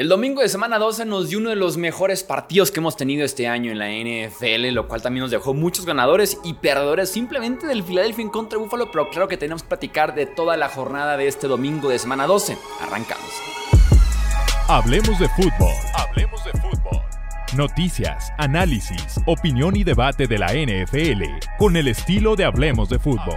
El domingo de semana 12 nos dio uno de los mejores partidos que hemos tenido este año en la NFL, lo cual también nos dejó muchos ganadores y perdedores simplemente del Philadelphia en contra Buffalo, pero claro que tenemos que platicar de toda la jornada de este domingo de semana 12. Arrancamos. Hablemos de fútbol. Hablemos de fútbol. Noticias, análisis, opinión y debate de la NFL con el estilo de Hablemos de fútbol.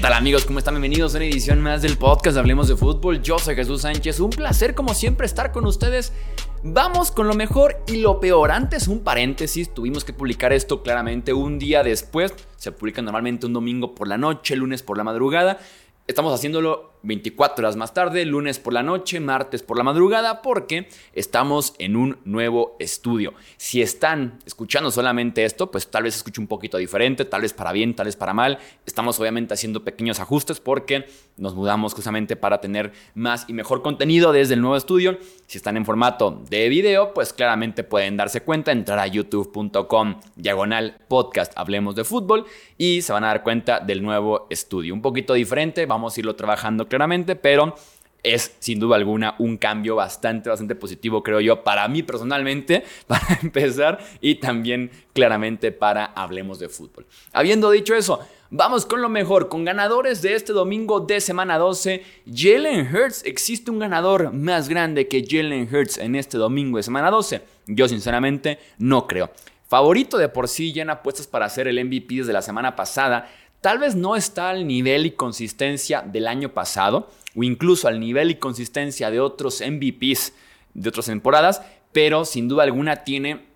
Tal amigos? ¿Cómo están? Bienvenidos a una edición más del podcast Hablemos de Fútbol. Yo soy Jesús Sánchez. Un placer como siempre estar con ustedes. Vamos con lo mejor y lo peor. Antes un paréntesis, tuvimos que publicar esto claramente un día después. Se publica normalmente un domingo por la noche, lunes por la madrugada. Estamos haciéndolo 24 horas más tarde, lunes por la noche, martes por la madrugada, porque estamos en un nuevo estudio. Si están escuchando solamente esto, pues tal vez escuche un poquito diferente, tal vez para bien, tal vez para mal. Estamos obviamente haciendo pequeños ajustes porque nos mudamos justamente para tener más y mejor contenido desde el nuevo estudio. Si están en formato de video, pues claramente pueden darse cuenta, entrar a youtube.com diagonal podcast Hablemos de Fútbol y se van a dar cuenta del nuevo estudio. Un poquito diferente, vamos a irlo trabajando claramente, pero es sin duda alguna un cambio bastante, bastante positivo, creo yo, para mí personalmente, para empezar, y también claramente para Hablemos de Fútbol. Habiendo dicho eso, vamos con lo mejor, con ganadores de este domingo de semana 12. Jalen Hurts, ¿existe un ganador más grande que Jalen Hurts en este domingo de semana 12? Yo sinceramente no creo. Favorito de por sí, en apuestas para ser el MVP desde la semana pasada, Tal vez no está al nivel y consistencia del año pasado, o incluso al nivel y consistencia de otros MVPs de otras temporadas, pero sin duda alguna tiene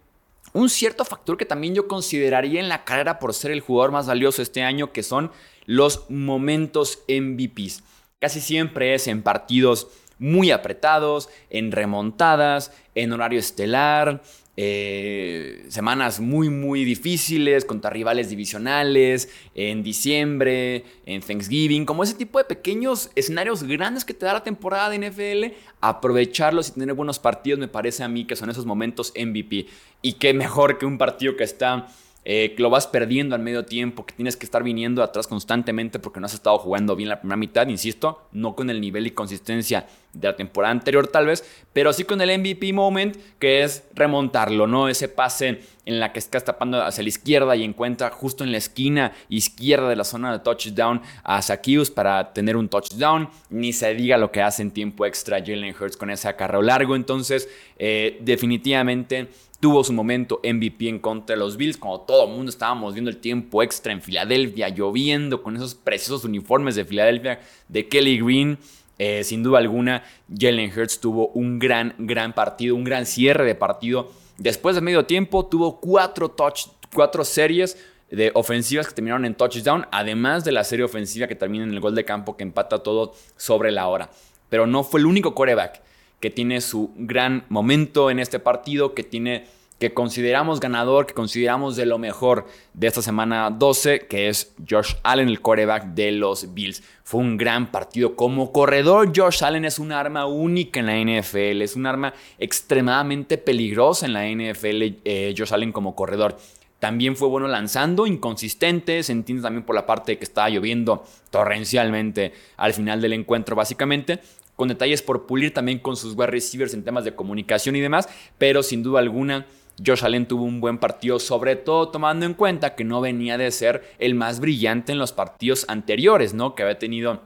un cierto factor que también yo consideraría en la carrera por ser el jugador más valioso este año, que son los momentos MVPs. Casi siempre es en partidos muy apretados, en remontadas, en horario estelar, eh, semanas muy, muy difíciles contra rivales divisionales, en diciembre, en Thanksgiving, como ese tipo de pequeños escenarios grandes que te da la temporada de NFL, aprovecharlos y tener buenos partidos me parece a mí que son esos momentos MVP. Y qué mejor que un partido que está eh, que lo vas perdiendo al medio tiempo, que tienes que estar viniendo atrás constantemente porque no has estado jugando bien la primera mitad, insisto, no con el nivel y consistencia de la temporada anterior tal vez, pero sí con el MVP moment, que es remontarlo, ¿no? Ese pase en la que estás tapando hacia la izquierda y encuentra justo en la esquina izquierda de la zona de touchdown a Zacchaeus para tener un touchdown, ni se diga lo que hace en tiempo extra Jalen Hurts con ese acarreo largo, entonces eh, definitivamente tuvo su momento MVP en contra de los Bills, cuando todo el mundo estábamos viendo el tiempo extra en Filadelfia, lloviendo con esos preciosos uniformes de Filadelfia de Kelly Green. Eh, sin duda alguna, Jalen Hurts tuvo un gran, gran partido, un gran cierre de partido. Después de medio tiempo, tuvo cuatro, touch, cuatro series de ofensivas que terminaron en touchdown, además de la serie ofensiva que termina en el gol de campo que empata todo sobre la hora. Pero no fue el único quarterback que tiene su gran momento en este partido, que tiene que consideramos ganador, que consideramos de lo mejor de esta semana 12, que es Josh Allen, el quarterback de los Bills. Fue un gran partido. Como corredor, Josh Allen es un arma única en la NFL, es un arma extremadamente peligrosa en la NFL, eh, Josh Allen como corredor. También fue bueno lanzando, inconsistente, se entiende también por la parte que estaba lloviendo torrencialmente al final del encuentro básicamente, con detalles por pulir también con sus wide receivers en temas de comunicación y demás, pero sin duda alguna Josh Allen tuvo un buen partido, sobre todo tomando en cuenta que no venía de ser el más brillante en los partidos anteriores, ¿no? Que había tenido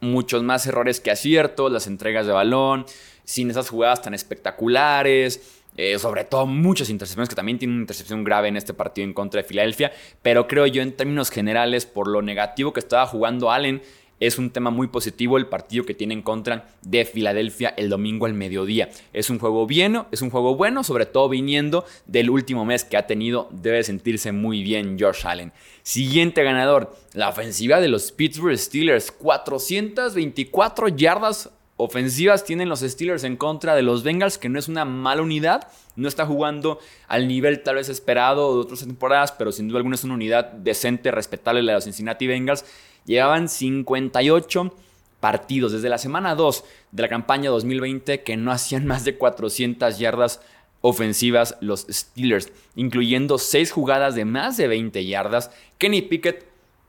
muchos más errores que aciertos, las entregas de balón, sin esas jugadas tan espectaculares. Eh, sobre todo muchas intercepciones, que también tiene una intercepción grave en este partido en contra de Filadelfia, pero creo yo en términos generales, por lo negativo que estaba jugando Allen, es un tema muy positivo el partido que tiene en contra de Filadelfia el domingo al mediodía. Es un juego bien, es un juego bueno, sobre todo viniendo del último mes que ha tenido, debe sentirse muy bien Josh Allen. Siguiente ganador, la ofensiva de los Pittsburgh Steelers, 424 yardas ofensivas tienen los Steelers en contra de los Bengals, que no es una mala unidad, no está jugando al nivel tal vez esperado de otras temporadas, pero sin duda alguna es una unidad decente, respetable la de los Cincinnati Bengals. Llevaban 58 partidos desde la semana 2 de la campaña 2020 que no hacían más de 400 yardas ofensivas los Steelers, incluyendo 6 jugadas de más de 20 yardas. Kenny Pickett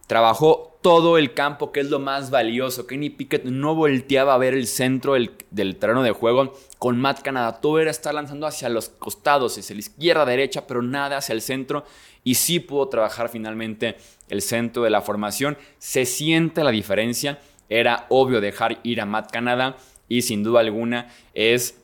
trabajó todo el campo, que es lo más valioso. Kenny Pickett no volteaba a ver el centro del, terreno de juego con Matt Canada. Todo era estar lanzando hacia los costados, hacia la izquierda, derecha, pero nada hacia el centro. Y sí pudo trabajar finalmente el centro de la formación. Se siente la diferencia. Era obvio dejar ir a Matt Canada y sin duda alguna es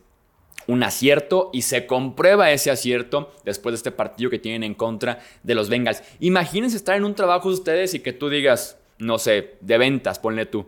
un acierto y se comprueba ese acierto después de este partido que tienen en contra de los Bengals. Imagínense estar en un trabajo ustedes y que tú digas, no sé, de ventas, ponle tú.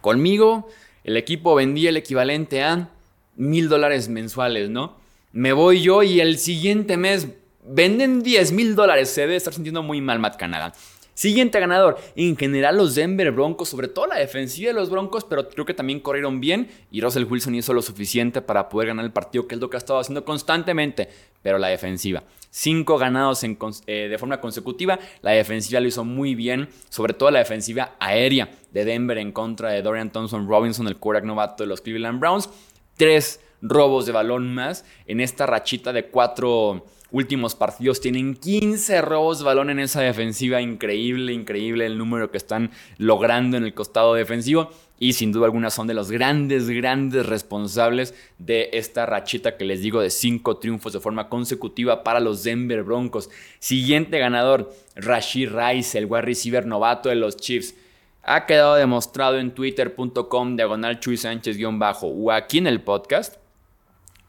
Conmigo, el equipo vendía el equivalente a mil dólares mensuales, ¿no? Me voy yo y el siguiente mes venden 10 mil dólares. Se debe estar sintiendo muy mal Matt Canada. Siguiente ganador, en general los Denver Broncos, sobre todo la defensiva de los Broncos, pero creo que también corrieron bien y Russell Wilson hizo lo suficiente para poder ganar el partido, que es lo que ha estado haciendo constantemente, pero la defensiva. Cinco ganados eh, de forma consecutiva, la defensiva lo hizo muy bien, sobre todo la defensiva aérea de Denver en contra de Dorian Thompson Robinson, el quarterback novato de los Cleveland Browns. Tres robos de balón más en esta rachita de cuatro últimos partidos tienen 15 robos de balón en esa defensiva. Increíble, increíble el número que están logrando en el costado defensivo. Y sin duda alguna son de los grandes, grandes responsables de esta rachita que les digo de 5 triunfos de forma consecutiva para los Denver Broncos. Siguiente ganador, Rashid Rice, el wide receiver novato de los Chiefs. Ha quedado demostrado en twitter.com diagonal Chuy Sánchez-bajo o aquí en el podcast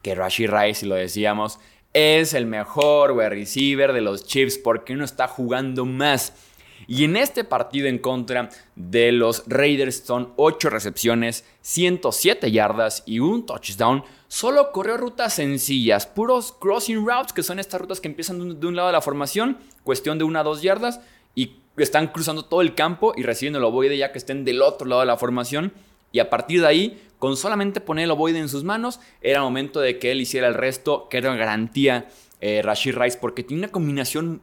que Rashid Rice, si lo decíamos, es el mejor wide receiver de los Chiefs porque no está jugando más. Y en este partido en contra de los Raiders son 8 recepciones, 107 yardas y un touchdown. Solo corrió rutas sencillas, puros crossing routes, que son estas rutas que empiezan de un lado de la formación, cuestión de 1 a 2 yardas, y están cruzando todo el campo y recibiendo el ovoide ya que estén del otro lado de la formación. Y a partir de ahí con solamente poner el ovoide en sus manos, era momento de que él hiciera el resto, que era garantía eh, Rashid Rice, porque tiene una combinación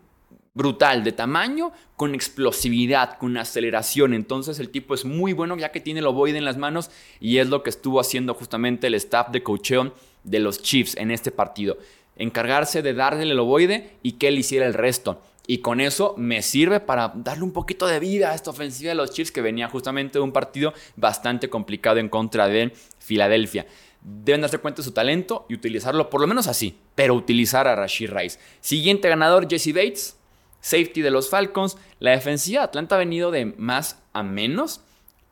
brutal de tamaño con explosividad, con aceleración. Entonces el tipo es muy bueno ya que tiene el ovoide en las manos y es lo que estuvo haciendo justamente el staff de coacheo de los Chiefs en este partido. Encargarse de darle el ovoide y que él hiciera el resto. Y con eso me sirve para darle un poquito de vida a esta ofensiva de los Chiefs que venía justamente de un partido bastante complicado en contra de Filadelfia. Deben darse cuenta de su talento y utilizarlo por lo menos así, pero utilizar a Rashid Rice. Siguiente ganador, Jesse Bates, safety de los Falcons. La defensiva de Atlanta ha venido de más a menos.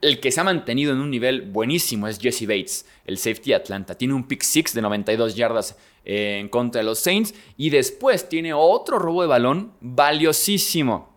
El que se ha mantenido en un nivel buenísimo es Jesse Bates, el safety Atlanta. Tiene un pick six de 92 yardas en contra de los Saints. Y después tiene otro robo de balón valiosísimo.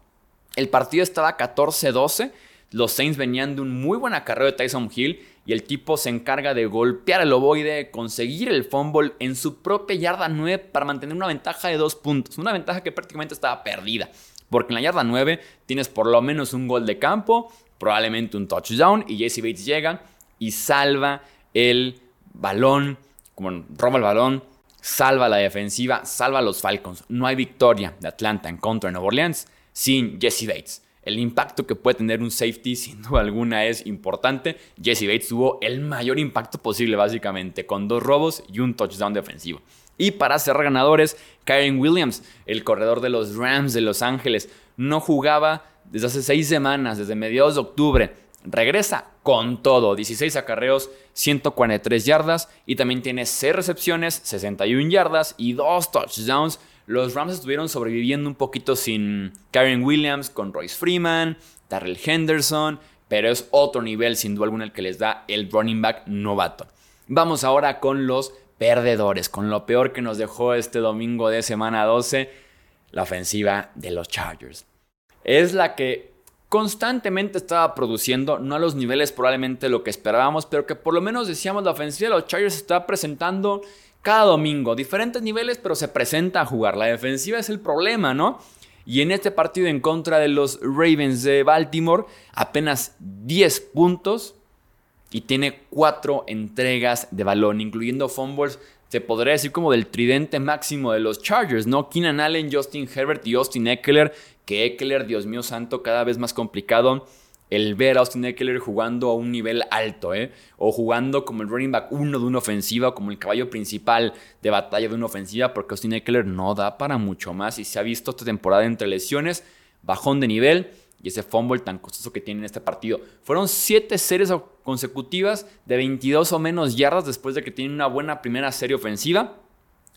El partido estaba 14-12. Los Saints venían de un muy buen acarreo de Tyson Hill. Y el tipo se encarga de golpear el ovoide, conseguir el fumble en su propia yarda 9 para mantener una ventaja de dos puntos. Una ventaja que prácticamente estaba perdida. Porque en la yarda 9 tienes por lo menos un gol de campo, probablemente un touchdown. Y Jesse Bates llega y salva el balón, como roba el balón, salva la defensiva, salva a los Falcons. No hay victoria de Atlanta en contra de Nueva Orleans sin Jesse Bates. El impacto que puede tener un safety, sin duda alguna, es importante. Jesse Bates tuvo el mayor impacto posible, básicamente, con dos robos y un touchdown defensivo. Y para cerrar ganadores, Kyren Williams, el corredor de los Rams de Los Ángeles, no jugaba desde hace seis semanas, desde mediados de octubre regresa con todo, 16 acarreos, 143 yardas y también tiene 6 recepciones, 61 yardas y 2 touchdowns. Los Rams estuvieron sobreviviendo un poquito sin Karen Williams, con Royce Freeman, Darrell Henderson, pero es otro nivel sin duda alguna el que les da el running back novato. Vamos ahora con los perdedores, con lo peor que nos dejó este domingo de semana 12, la ofensiva de los Chargers. Es la que constantemente estaba produciendo, no a los niveles probablemente lo que esperábamos, pero que por lo menos decíamos la ofensiva de los Chargers está presentando cada domingo, diferentes niveles, pero se presenta a jugar. La defensiva es el problema, ¿no? Y en este partido en contra de los Ravens de Baltimore, apenas 10 puntos y tiene 4 entregas de balón, incluyendo fumbles se podría decir como del tridente máximo de los Chargers, ¿no? Keenan Allen, Justin Herbert y Austin Eckler, que Eckler, Dios mío santo, cada vez más complicado el ver a Austin Eckler jugando a un nivel alto, ¿eh? O jugando como el running back uno de una ofensiva, como el caballo principal de batalla de una ofensiva, porque Austin Eckler no da para mucho más y se ha visto esta temporada entre lesiones, bajón de nivel y ese fumble tan costoso que tiene en este partido. Fueron siete series consecutivas de 22 o menos yardas después de que tiene una buena primera serie ofensiva.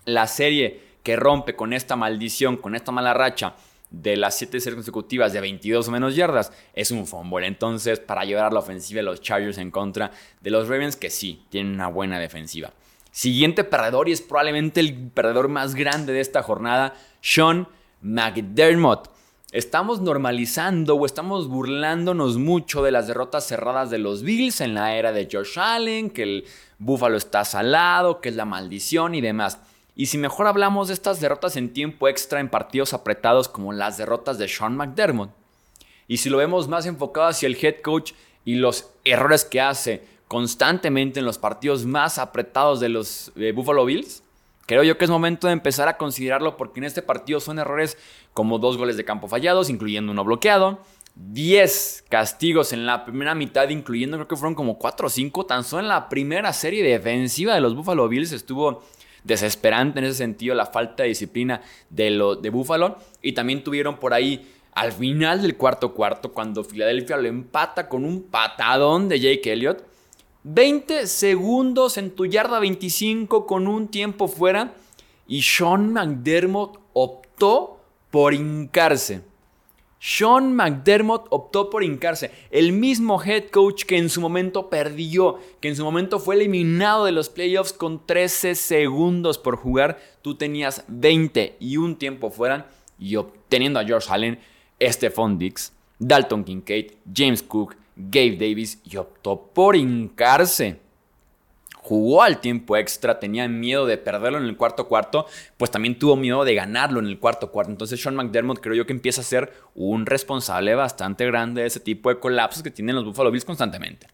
La serie que rompe con esta maldición, con esta mala racha, de las 7 series consecutivas de 22 o menos yardas es un fumble. Entonces, para llevar a la ofensiva de los Chargers en contra de los Ravens, que sí, tienen una buena defensiva. Siguiente perdedor y es probablemente el perdedor más grande de esta jornada, Sean McDermott. Estamos normalizando o estamos burlándonos mucho de las derrotas cerradas de los Bills en la era de Josh Allen, que el Buffalo está salado, que es la maldición y demás. Y si mejor hablamos de estas derrotas en tiempo extra en partidos apretados como las derrotas de Sean McDermott. Y si lo vemos más enfocado hacia el head coach y los errores que hace constantemente en los partidos más apretados de los Buffalo Bills, creo yo que es momento de empezar a considerarlo porque en este partido son errores como dos goles de campo fallados, incluyendo uno bloqueado, 10 castigos en la primera mitad, incluyendo creo que fueron como 4 o 5, tan solo en la primera serie defensiva de los Buffalo Bills estuvo desesperante en ese sentido la falta de disciplina de, lo, de Buffalo. Y también tuvieron por ahí al final del cuarto cuarto, cuando Filadelfia lo empata con un patadón de Jake Elliott. 20 segundos en tu yarda 25 con un tiempo fuera. Y Sean McDermott optó por hincarse. Sean McDermott optó por hincarse, el mismo head coach que en su momento perdió, que en su momento fue eliminado de los playoffs con 13 segundos por jugar, tú tenías 20 y un tiempo fuera, y obteniendo a George Allen, Stephon Dix, Dalton Kincaid, James Cook, Gabe Davis, y optó por hincarse jugó al tiempo extra, tenía miedo de perderlo en el cuarto cuarto, pues también tuvo miedo de ganarlo en el cuarto cuarto. Entonces Sean McDermott creo yo que empieza a ser un responsable bastante grande de ese tipo de colapsos que tienen los Buffalo Bills constantemente.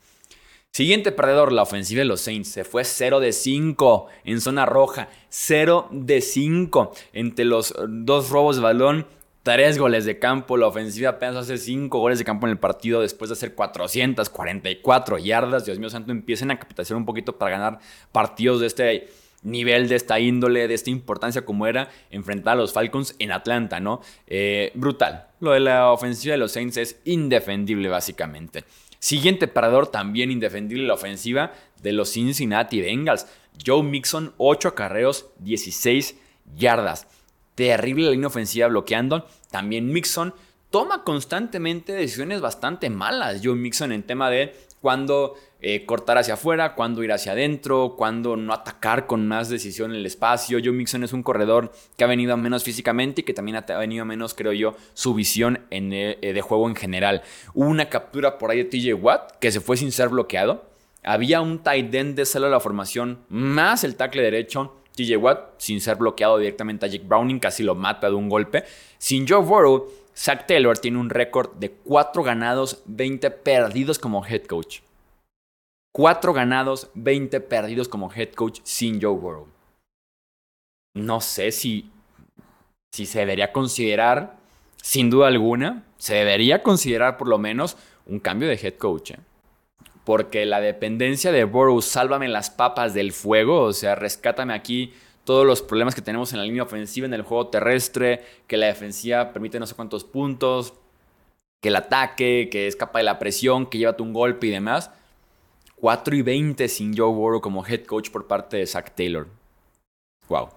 Siguiente perdedor, la ofensiva de los Saints. Se fue 0 de 5 en zona roja. 0 de 5 entre los dos robos de balón Tres goles de campo, la ofensiva apenas hace cinco goles de campo en el partido después de hacer 444 yardas. Dios mío santo, empiecen a capitalizar un poquito para ganar partidos de este nivel, de esta índole, de esta importancia como era enfrentar a los Falcons en Atlanta, ¿no? Eh, brutal. Lo de la ofensiva de los Saints es indefendible básicamente. Siguiente parador, también indefendible la ofensiva de los Cincinnati Bengals. Joe Mixon, 8 acarreos, 16 yardas terrible la línea ofensiva bloqueando. También Mixon toma constantemente decisiones bastante malas. Joe Mixon en tema de cuándo eh, cortar hacia afuera, cuándo ir hacia adentro, cuándo no atacar con más decisión en el espacio. Joe Mixon es un corredor que ha venido menos físicamente y que también ha venido menos, creo yo, su visión en, eh, de juego en general. Hubo una captura por ahí de TJ Watt que se fue sin ser bloqueado. Había un tight end de celo de la formación más el tackle derecho TJ Watt, sin ser bloqueado directamente a Jake Browning, casi lo mata de un golpe. Sin Joe Burrow, Zach Taylor tiene un récord de 4 ganados, 20 perdidos como head coach. 4 ganados, 20 perdidos como head coach sin Joe Burrow. No sé si, si se debería considerar, sin duda alguna, se debería considerar por lo menos un cambio de head coach. ¿eh? Porque la dependencia de Burrow, sálvame las papas del fuego, o sea, rescátame aquí todos los problemas que tenemos en la línea ofensiva, en el juego terrestre, que la defensiva permite no sé cuántos puntos, que el ataque, que escapa de la presión, que llévate un golpe y demás. 4 y 20 sin Joe Burrow como head coach por parte de Zach Taylor. Wow.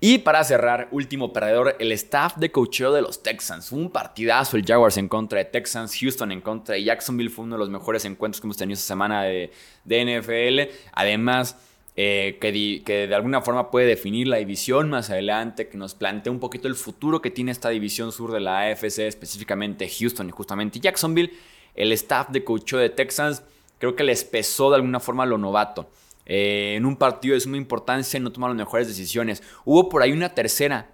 Y para cerrar, último perdedor, el staff de coacheo de los Texans. Un partidazo el Jaguars en contra de Texans, Houston en contra de Jacksonville. Fue uno de los mejores encuentros que hemos tenido esta semana de, NFL. Además, eh, que, que, de alguna forma puede definir la división más adelante, que nos plantea un poquito el futuro que tiene esta división sur de la AFC, específicamente Houston y justamente Jacksonville. El staff de coacheo de Texans creo que les pesó de alguna forma lo novato. Eh, en un partido de suma importancia no tomaron las mejores decisiones. Hubo por ahí una tercera,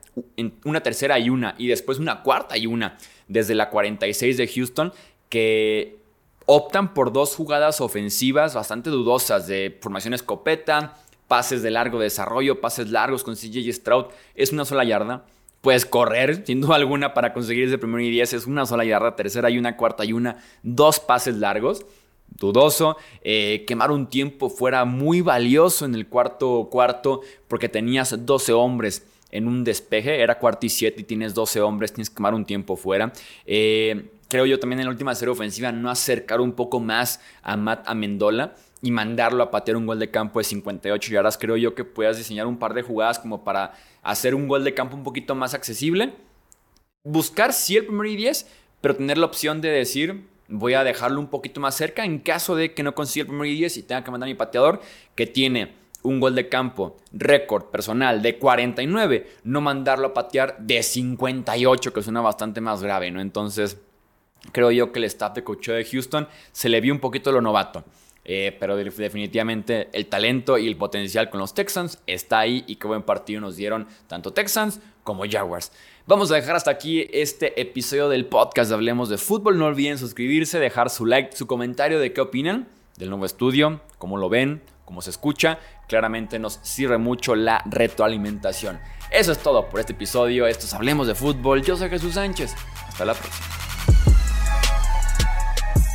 una tercera y una, y después una cuarta y una, desde la 46 de Houston, que optan por dos jugadas ofensivas bastante dudosas de formación escopeta, pases de largo desarrollo, pases largos con CJ Stroud. Es una sola yarda puedes correr, sin duda alguna, para conseguir ese primero y 10. Es una sola yarda, tercera y una, cuarta y una, dos pases largos. Dudoso. Eh, quemar un tiempo fuera muy valioso en el cuarto cuarto porque tenías 12 hombres en un despeje. Era cuarto y siete y tienes 12 hombres, tienes que quemar un tiempo fuera. Eh, creo yo también en la última serie ofensiva no acercar un poco más a Matt Amendola y mandarlo a patear un gol de campo de 58 yardas. Creo yo que puedas diseñar un par de jugadas como para hacer un gol de campo un poquito más accesible. Buscar sí el primero y 10, pero tener la opción de decir, voy a dejarlo un poquito más cerca en caso de que no consiga el primero y 10 y tenga que mandar a mi pateador que tiene un gol de campo récord personal de 49, no mandarlo a patear de 58, que suena bastante más grave, ¿no? Entonces, creo yo que el staff de coach de Houston se le vio un poquito lo novato. Eh, pero definitivamente el talento y el potencial con los Texans está ahí y qué buen partido nos dieron tanto Texans como Jaguars. Vamos a dejar hasta aquí este episodio del podcast de Hablemos de Fútbol. No olviden suscribirse, dejar su like, su comentario de qué opinan del nuevo estudio, cómo lo ven, cómo se escucha. Claramente nos sirve mucho la retroalimentación. Eso es todo por este episodio. Esto es Hablemos de Fútbol. Yo soy Jesús Sánchez. Hasta la próxima.